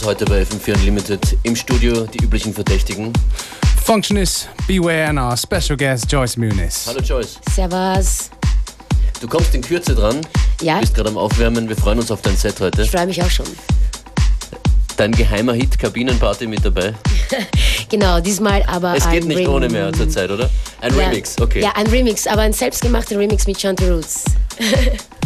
aus heute bei FM4 Unlimited. Im Studio die üblichen Verdächtigen. Functionist, Beware and our special guest Joyce Muniz. Hallo Joyce. Servus. Du kommst in Kürze dran. Ja. Du bist gerade am Aufwärmen. Wir freuen uns auf dein Set heute. Ich freue mich auch schon. Dein geheimer Hit Kabinenparty mit dabei. Genau, diesmal aber Es geht ein nicht Rem- ohne mehr zur Zeit, oder? Ein ja, Remix, okay. Ja, ein Remix, aber ein selbstgemachter Remix mit Chanty Roots.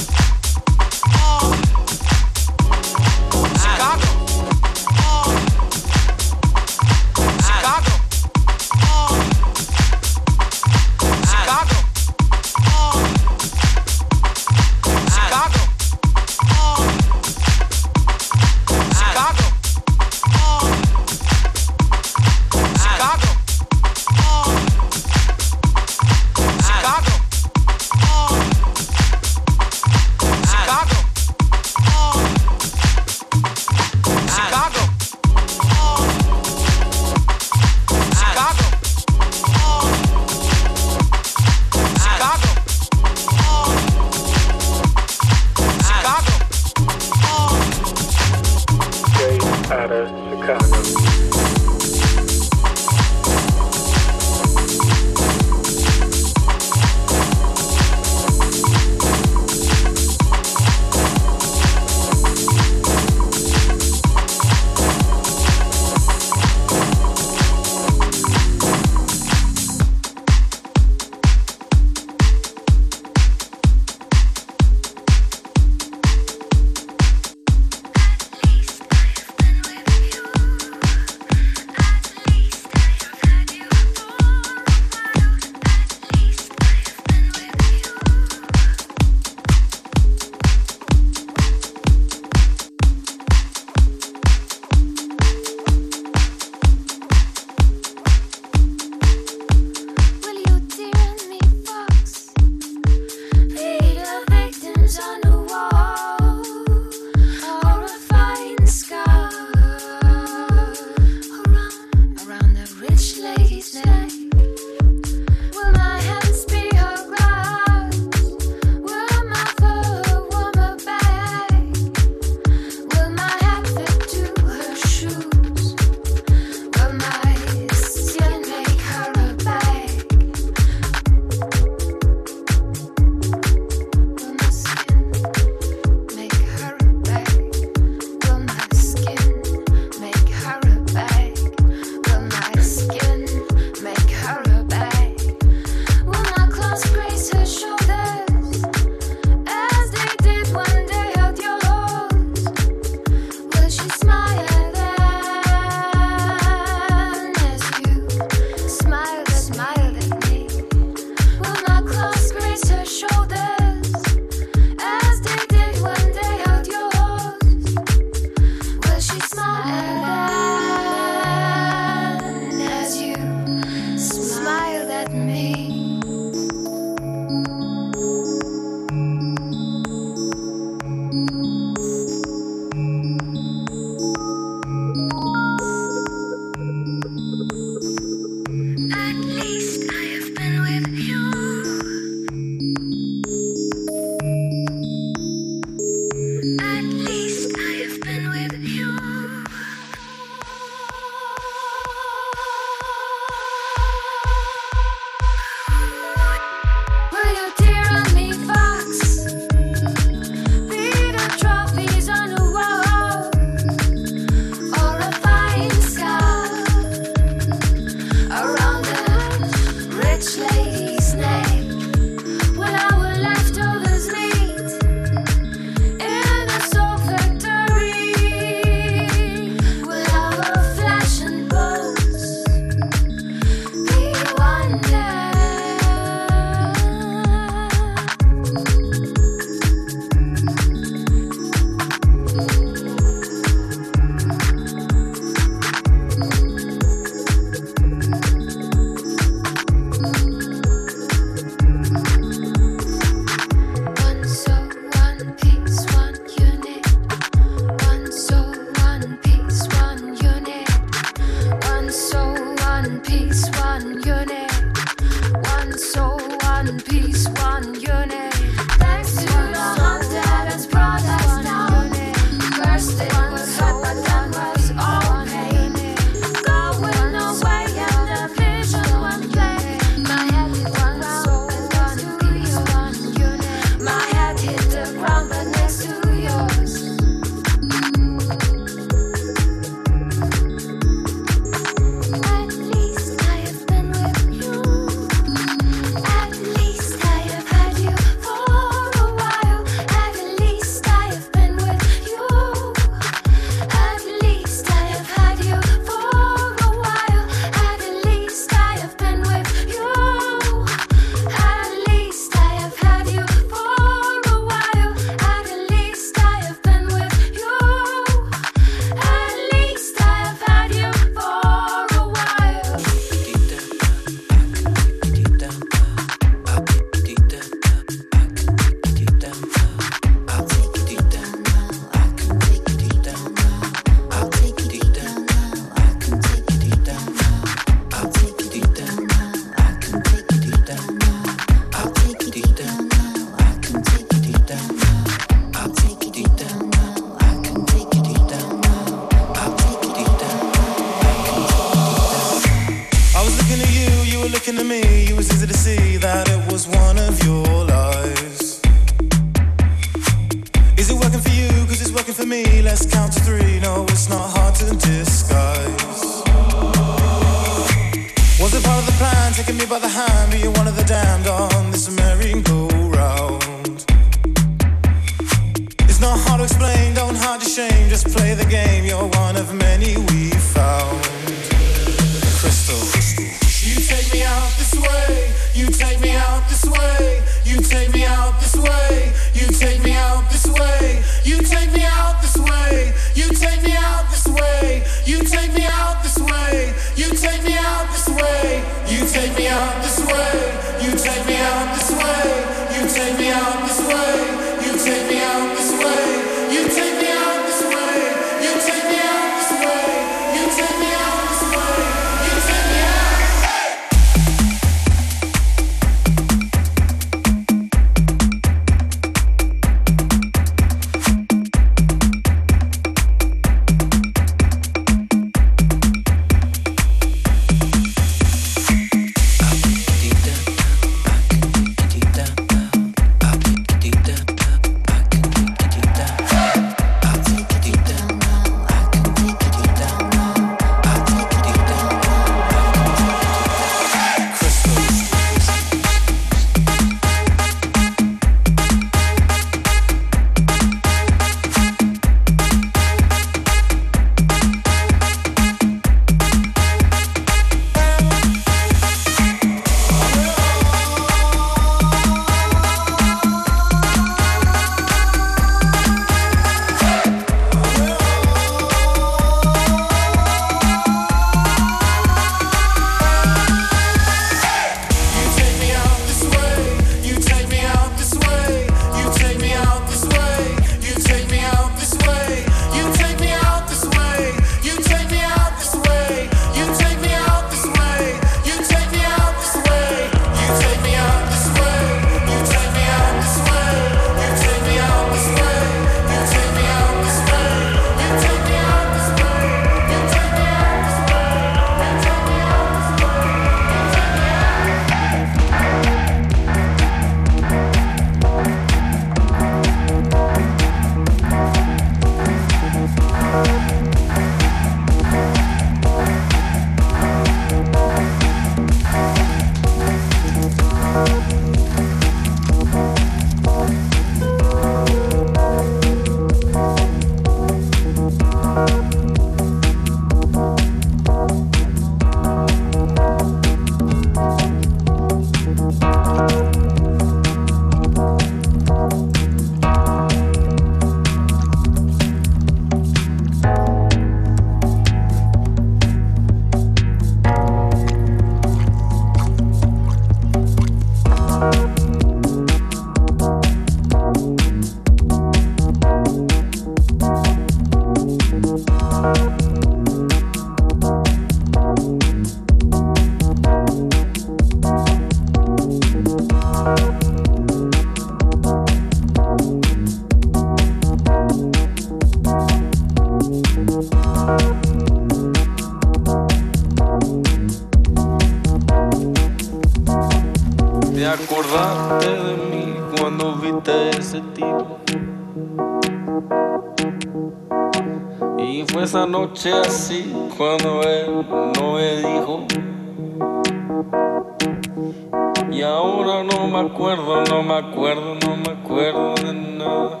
no me acuerdo, no me acuerdo de nada.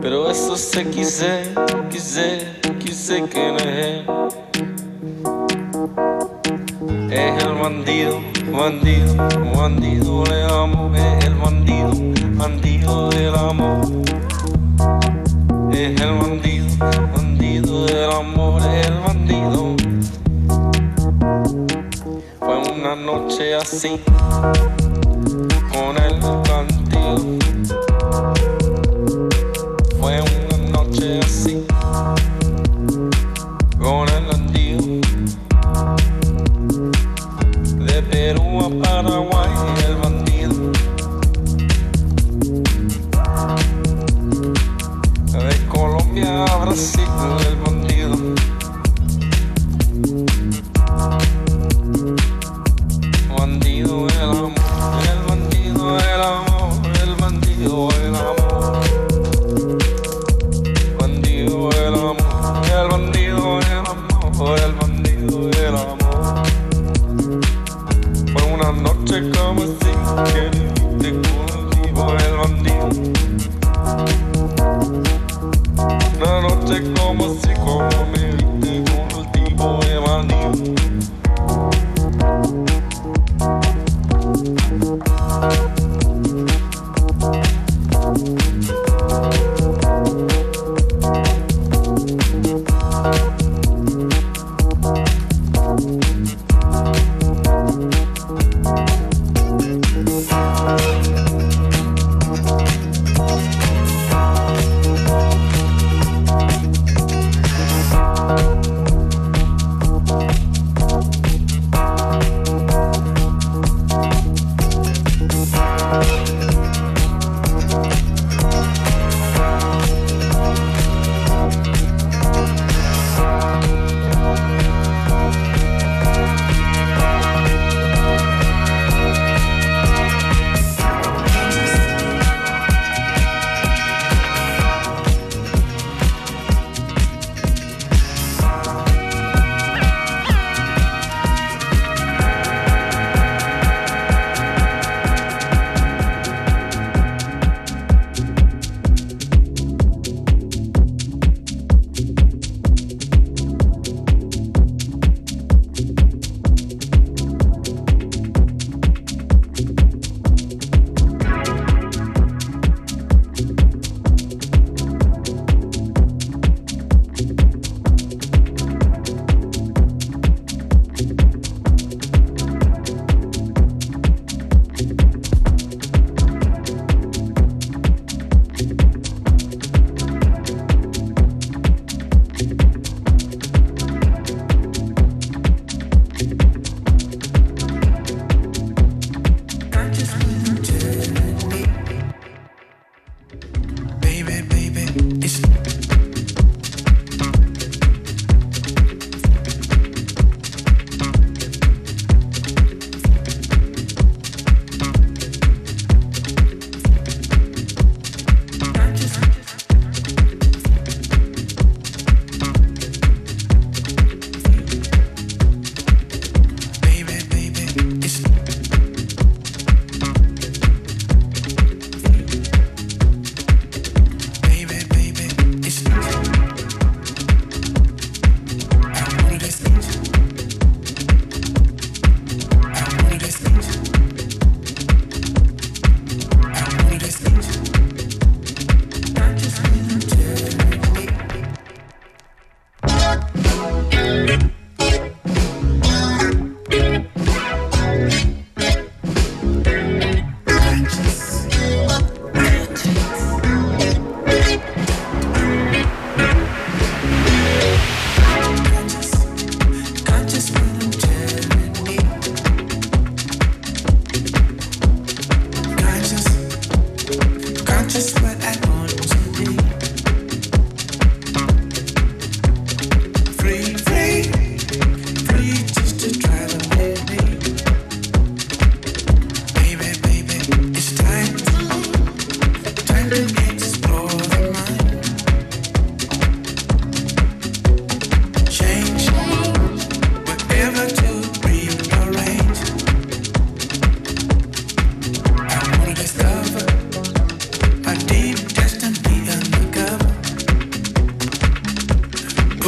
Pero eso sé, quise, quise, quise que no es. Es el bandido, bandido, bandido le amo. Es el bandido, bandido del amor. Es el bandido, bandido del amor. Es el bandido una noche así con él.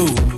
fool.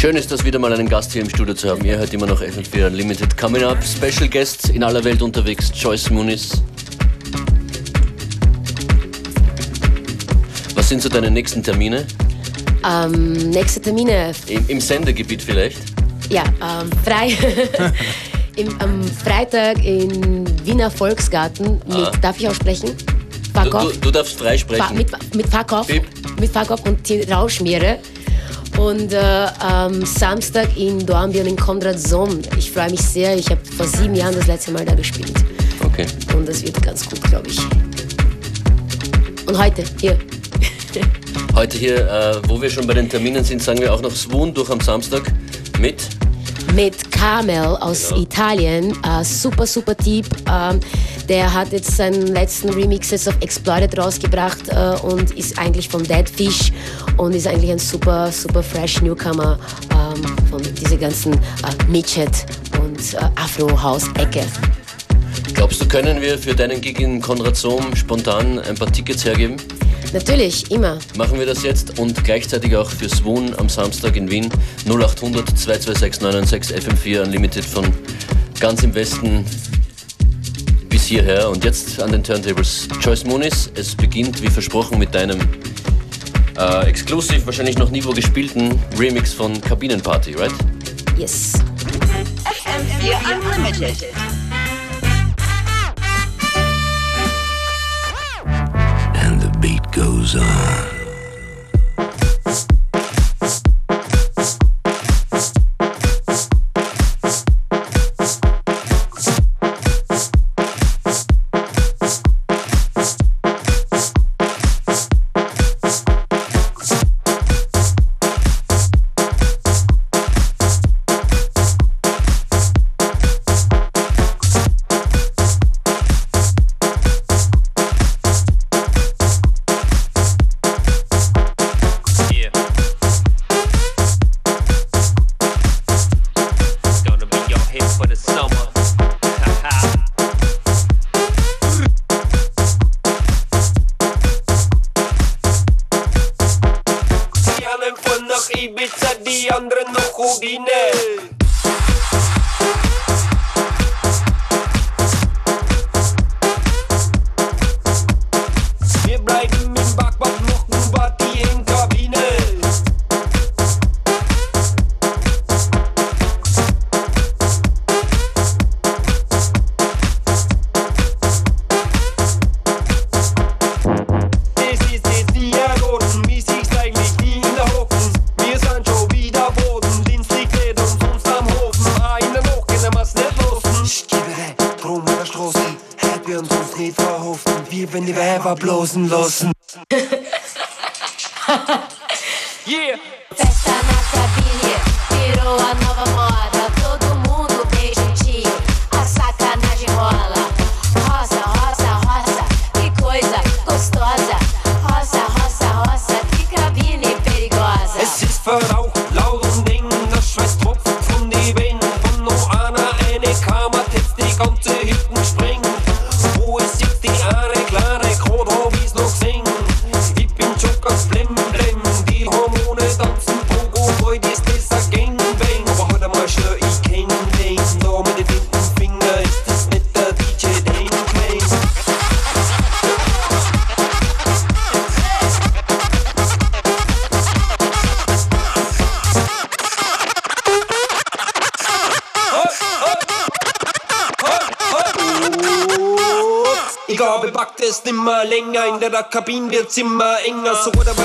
Schön ist das wieder mal einen Gast hier im Studio zu haben. Ihr hört immer noch FM4 Unlimited. Coming up, Special Guests in aller Welt unterwegs, Joyce Muniz. Was sind so deine nächsten Termine? Ähm, nächste Termine, Im, im Sendegebiet vielleicht? ja, ähm, frei. Im, am Freitag in Wiener Volksgarten mit, darf ich auch sprechen? Ah. Du, du, du darfst frei Fa sprechen. mit, mit Fuck Bip. mit Fuck und die Rauschmiere. Und äh, am Samstag in Dornbirn in Konrad Somm. Ich freue mich sehr. Ich habe vor sieben Jahren das letzte Mal da gespielt. Okay. Und das wird ganz gut, glaube ich. Und heute, hier. Heute hier, äh, wo wir schon bei den Terminen sind, sagen wir auch noch Swoon durch am Samstag mit. mit Carmel aus Genau. Italien. Äh, super, super Typ. Ähm, der hat jetzt seinen letzten Remixes of Exploited rausgebracht äh, und ist eigentlich von Dead Fish und ist eigentlich ein super, super fresh Newcomer ähm, von dieser ganzen äh, Midget und äh, Afro-House-Ecke. Glaubst du, können wir für deinen Gig in Konrad Sohm spontan ein paar Tickets hergeben? Natürlich, immer. Machen wir das jetzt und gleichzeitig auch für Swoon am Samstag in Wien 0800 226 996 FM4 Unlimited von ganz im Westen bis hierher. Und jetzt an den Turntables Joyce Muniz. Es beginnt wie versprochen mit deinem äh, exklusiv, wahrscheinlich noch nie wo gespielten Remix von Kabinenparty, right? Yes. FM4 Unlimited. and the beat goes on. Immer enger. So der bei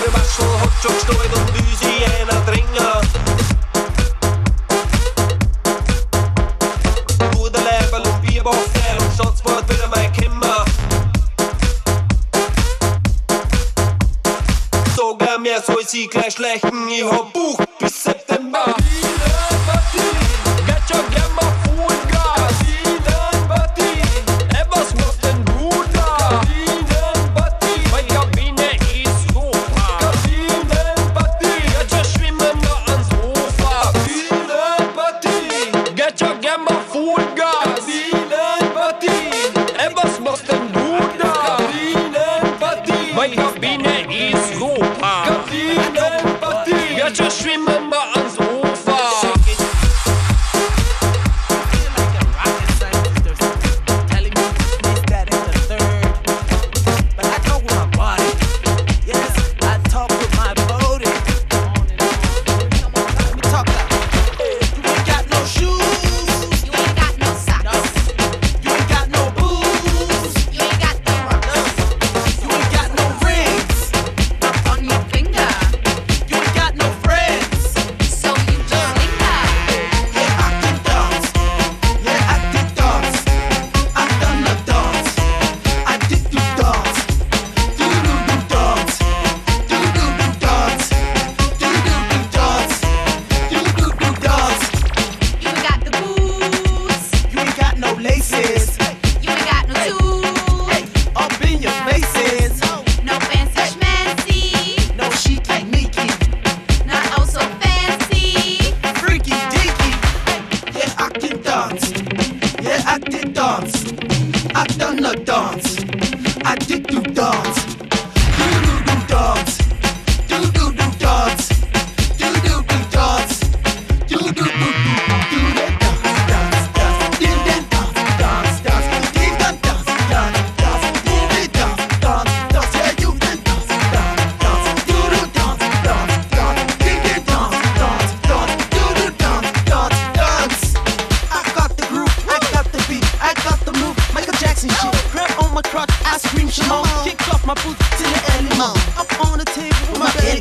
came up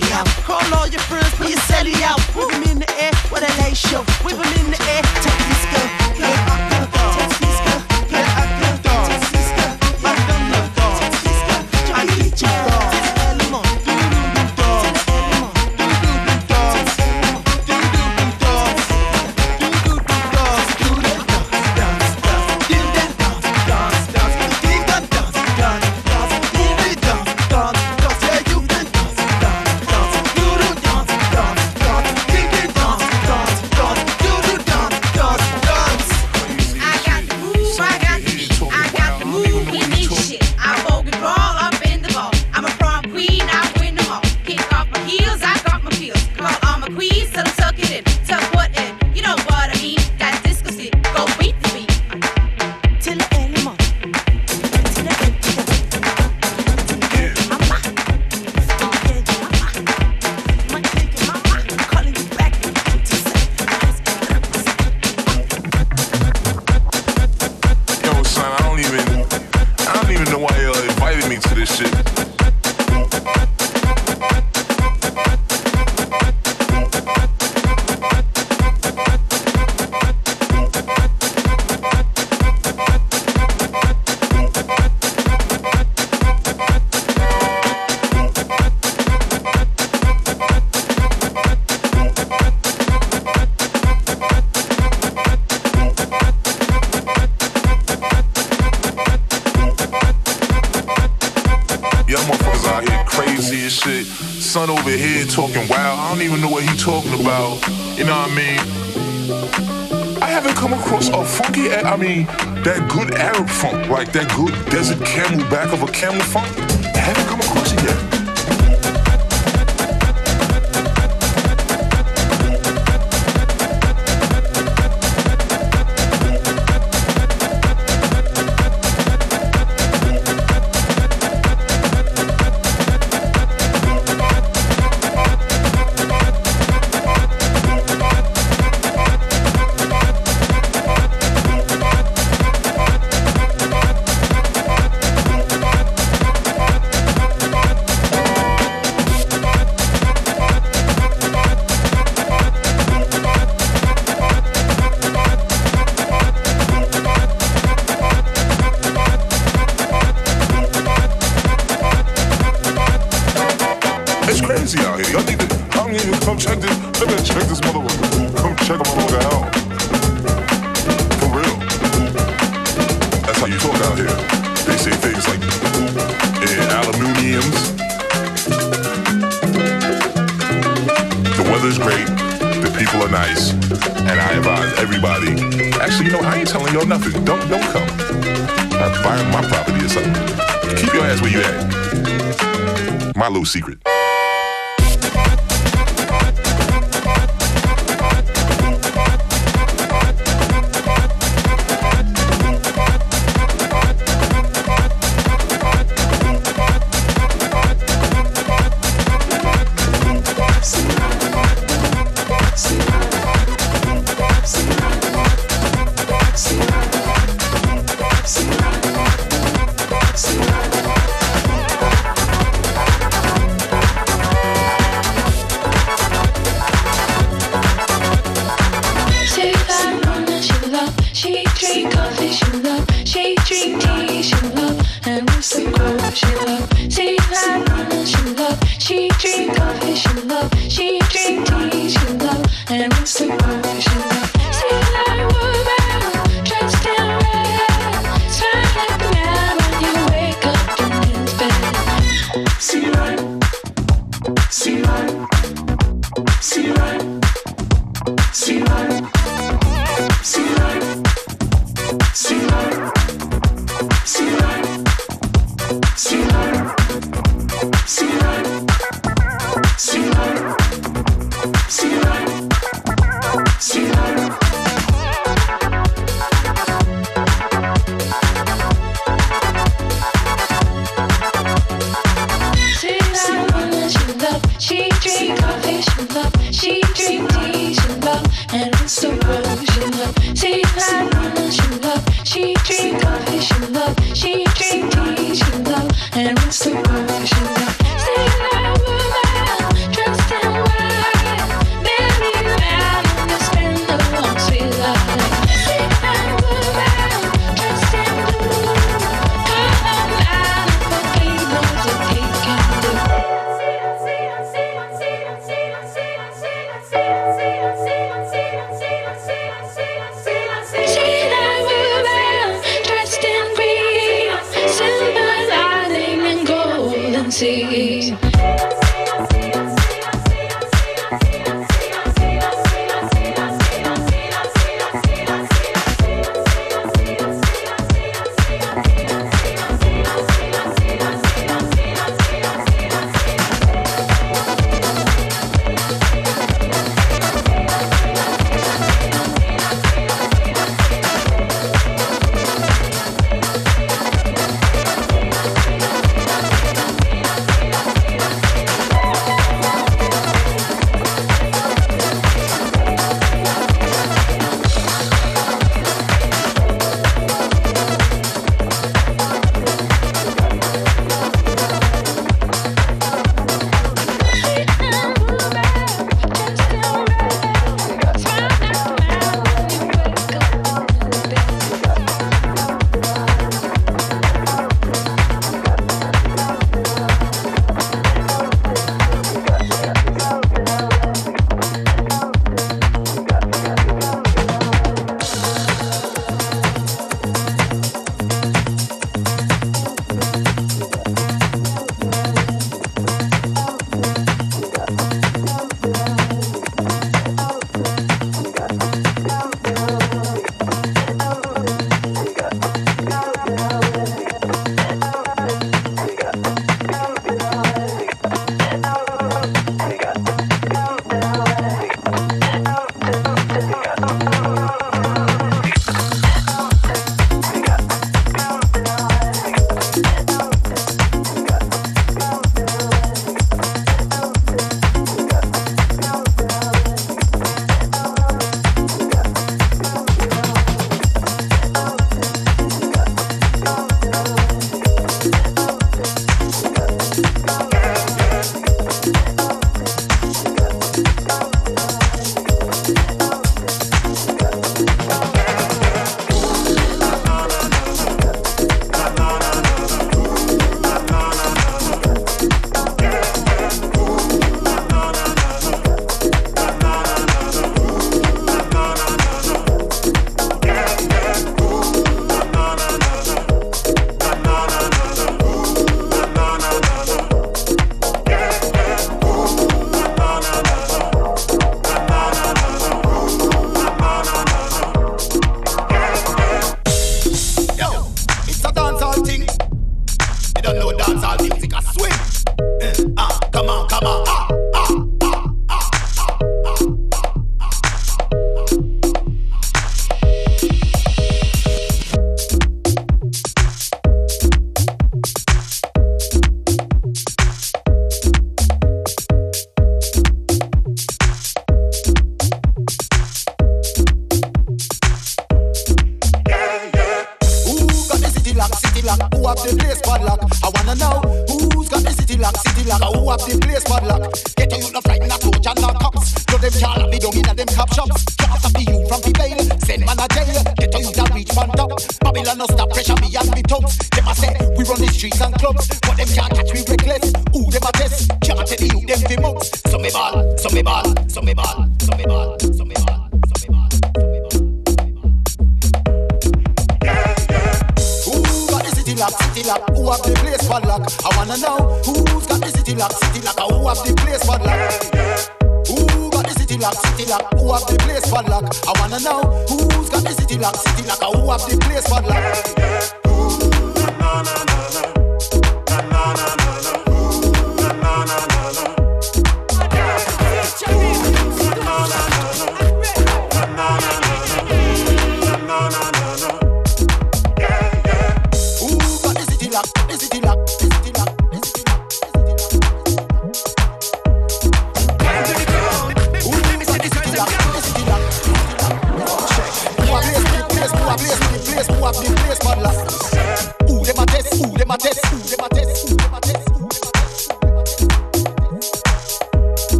Call all your friends Y'all motherfuckers out here crazy as shit. Son over here talking wild. I don't even know what he talking about. You know what I mean? I haven't come across a funky, I mean, that good Arab funk, like that good desert camel back of a camel funk. I haven't come across it yet.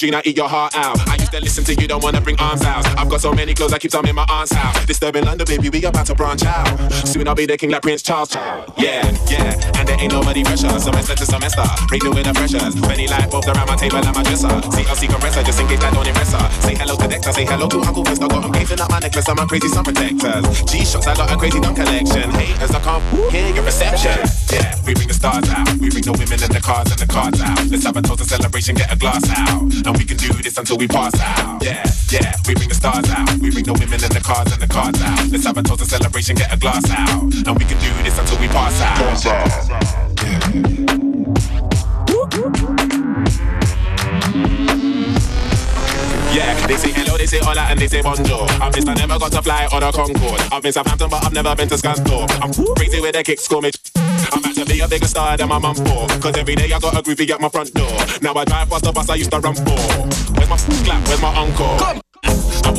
Gina, eat your heart out. I if they listen to you, don't wanna bring arms out. I've got so many clothes, I keep some in my aunt's house. Disturbing London, baby, we about to branch out. Soon I'll be the king like Prince Charles. Yeah, yeah, and there ain't nobody pressure. Semester to semester, renewing the pressures. Many life both around my table and my dresser. CLC compressor, just in case I don't impress her. Say hello to Dexter, say hello to Uncle Vesta. Got them gaping up my necklace, I'm a crazy sun protectors. G shots, I got a crazy dumb collection. Haters, I can't hear your reception. Yeah, we bring the stars out, we bring the women and the cars and the cards out. Let's have a toast and celebration, get a glass out. And we can do this until we pass yeah, yeah, we bring the stars out. We bring the women and the cars and the cars out. Let's have a toast, to celebration, get a glass out. And we can do this until we pass out. Yeah. they say hello, they say hola, and they say bonjour. I've never got to fly on a Concorde. I've been Southampton, but I've never been to Scunthorpe. I'm crazy with a kick, score me. I'm meant to be a bigger star than my mum for. Cause every day I got a groovy at my front door. Now I drive past the bus I used to run for. Where's my clap? Where's my uncle? Come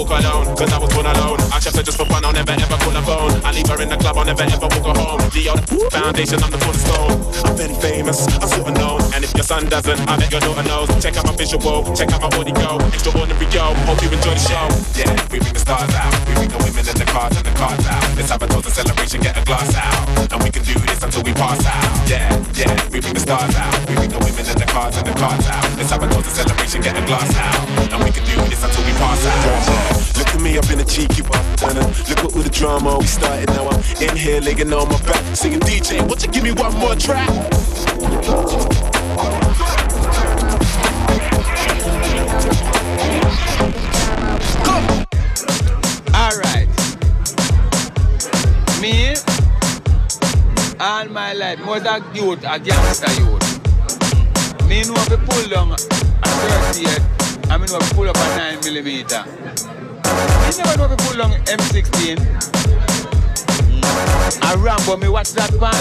walk alone, cause I was born alone. I kept her just for fun, I'll never ever call her phone. I leave her in the club, I'll never ever walk her home. The foundation, I'm the cornerstone. I'm very famous, I'm super known. And if your son doesn't, I bet your daughter knows. Check out my visual, check out my body go. Extraordinary yo, hope you enjoy the show. Yeah, we bring the stars out. We bring the women and the cars and the cars out. Let's have a toast and celebration, get a glass out. And we can do this until we pass out. Yeah, yeah, we bring the stars out. We bring the women and the cars and the cars out. Let's have a toast and celebration, get a glass out. And we can do this until we pass out. Look at me, I've been a cheeky one. Look at all the drama we started now. I'm in here, laying on my back, singing DJ. Won't you give me one more track? Alright. Me, all my life, mother youth, a gangster youth. Me know if pull down a 38, I mean pull up a 9 millimeter. Me never know pull down M16. I Rambo, me watch that pan.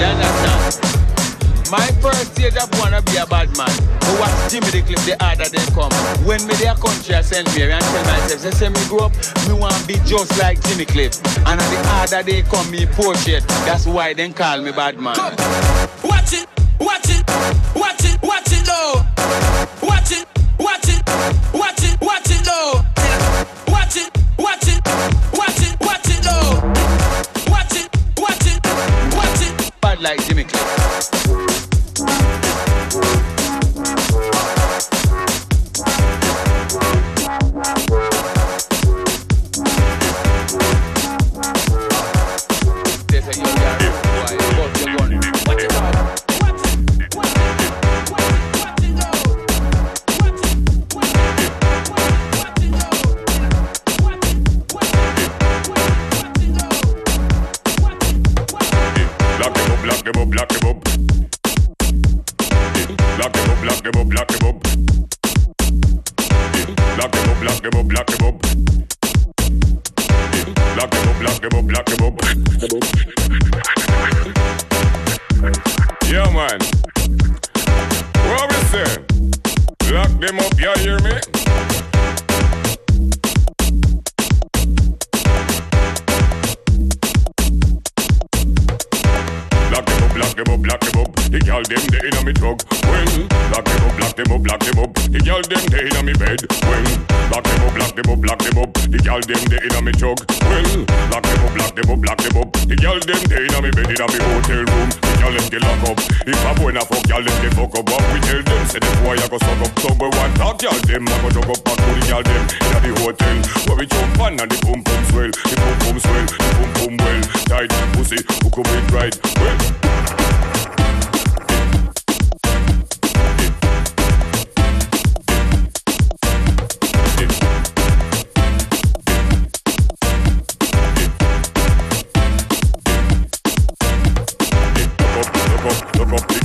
You understand? My first stage of wanna be a bad man. But watch Jimmy the clip the harder they come. When me their country I send me and tell myself, they say me grow up, me want be just like Jimmy Cliff. And the harder they come, me portrait. That's why they call me bad man. Watch it, watch it, watch it, lock them up, lock them up. The girl them they inna me bed. Well, lock them up, lock them up, lock them up. The girl them they inna me truck. Well, lock them up, lock them up, lock them up. The girl them they inna me bed inna me hotel room. The girl them get lock up. If a boy na fuck, girl them get fuck up. But we tell them say the boy a go suck up. So we want talk, girl them a go jump up back to the girl them inna the hotel. Where we jump on and the boom boom swell, the boom boom swell, the boom boom well. Tight pussy, hook up it right. Well.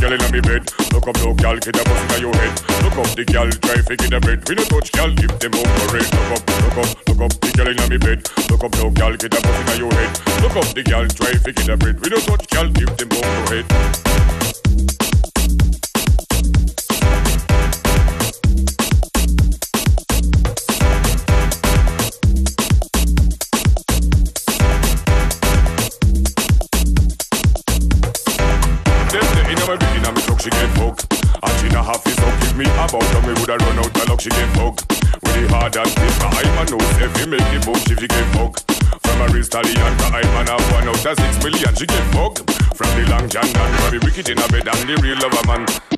Girl inna me bed. Look up, no girl, get a bus inna your head. Look up the girl, try fi get a bed. We no touch girl, give them over red. Look up, look up, look up the girl inna me bed. Look up, no girl, get a bus inna your head. Look up the girl, try fi get a bed. We no touch girl, give them over head. Them Half is up give me about and me woulda run out the luck, she get fucked. With the hard and stiff, I a no if he make the boom, she fi get fucked. From a real stallion, to I man have one out of six million, she get fucked. From the long John and from the wicked in a bed and the real lover man.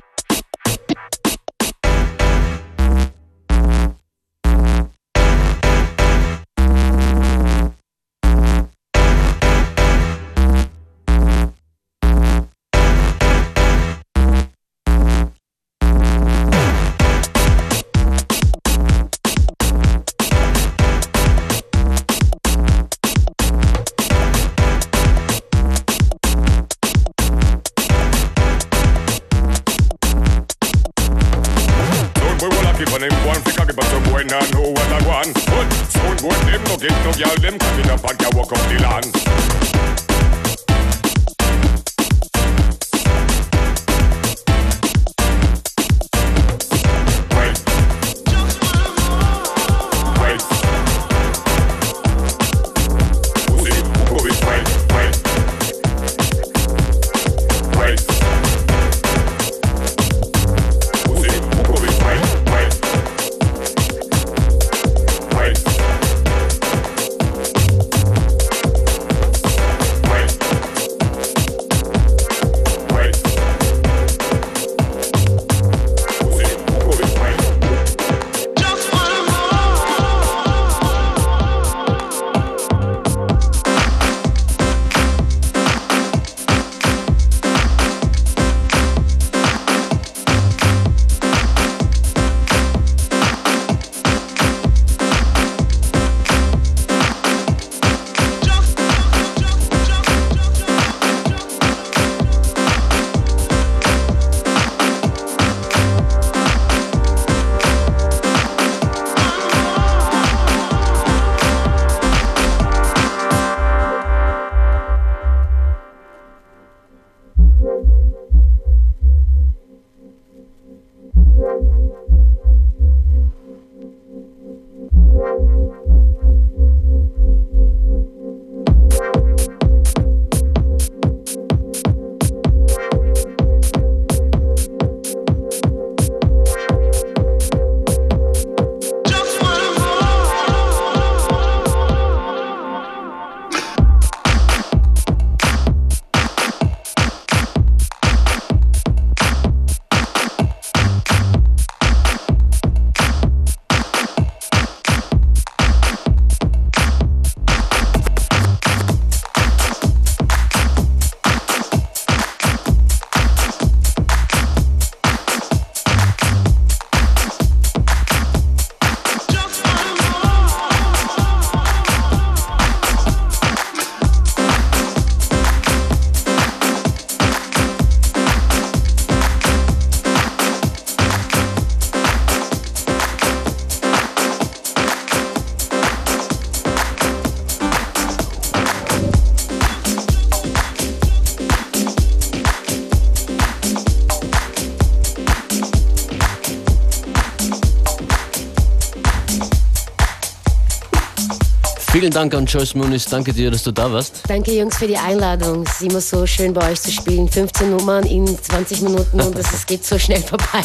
Vielen Dank an Joyce Muniz. Danke dir, dass du da warst. Danke Jungs für die Einladung. Es ist immer so schön bei euch zu spielen. 15 Nummern in 20 Minuten und es geht so schnell vorbei.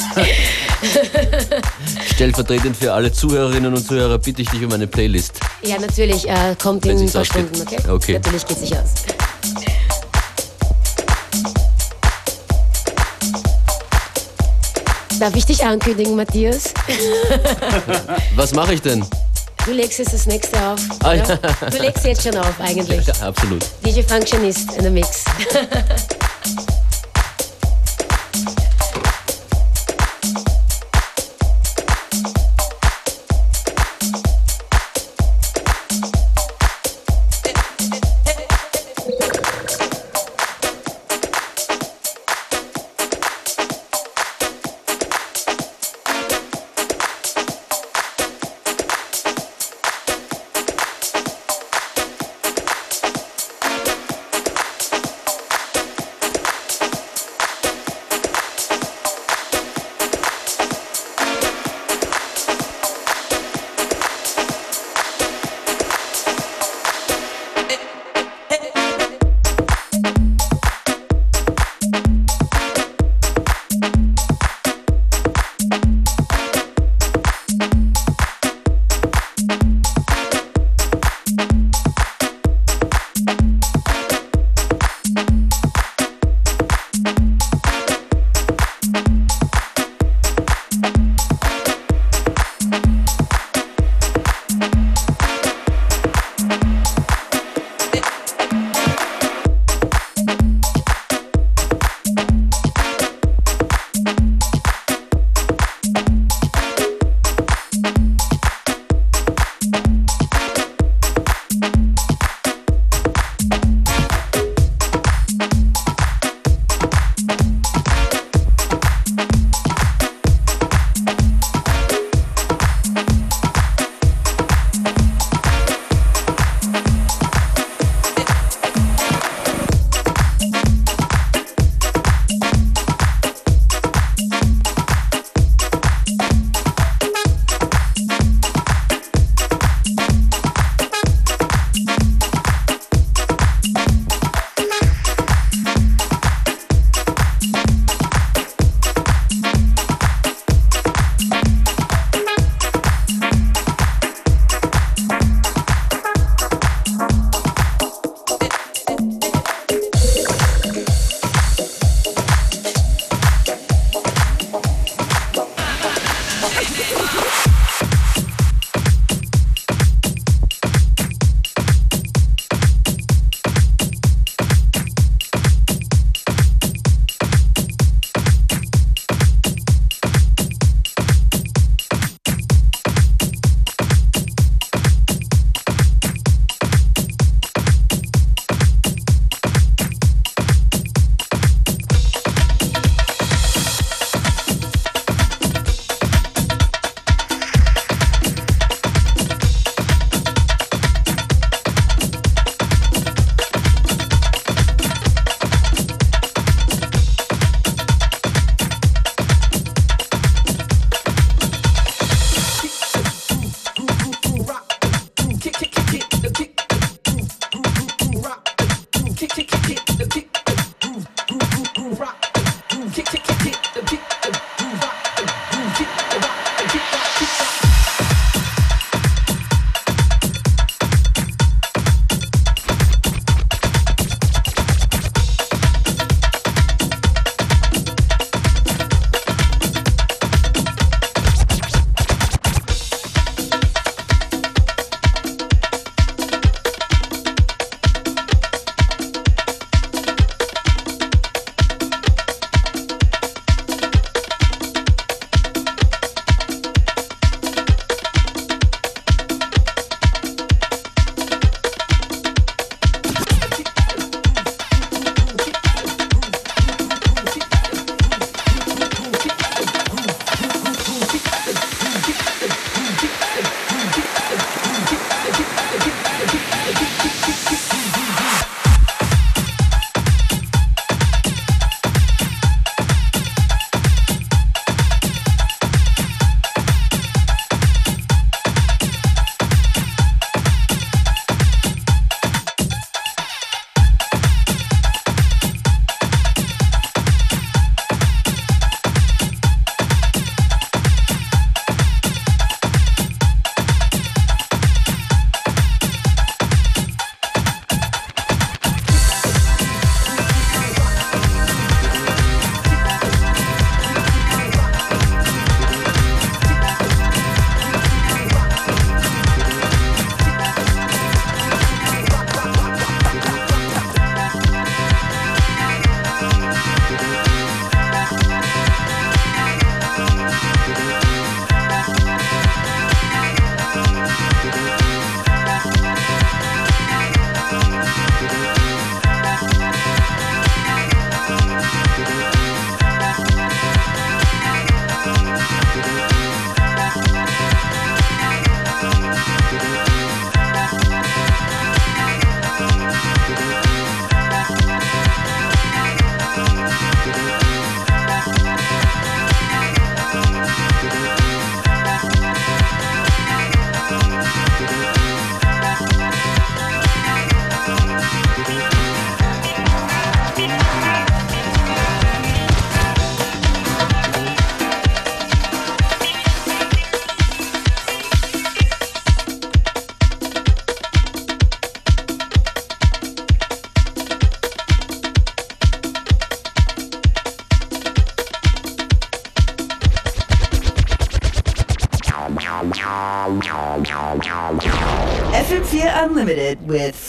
Stellvertretend für alle Zuhörerinnen und Zuhörer bitte ich dich um eine Playlist. ja, natürlich, äh, kommt Wenn in ein paar ausgeht. Stunden, okay? Okay. Natürlich geht sich aus. Darf ich dich ankündigen, Matthias? Was mache ich denn? Du legst jetzt das nächste auf. Ah, ja? Du legst jetzt schon auf, eigentlich. Ja, absolut. DJ Functionist in the Mix.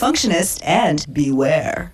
Functionist and Beware.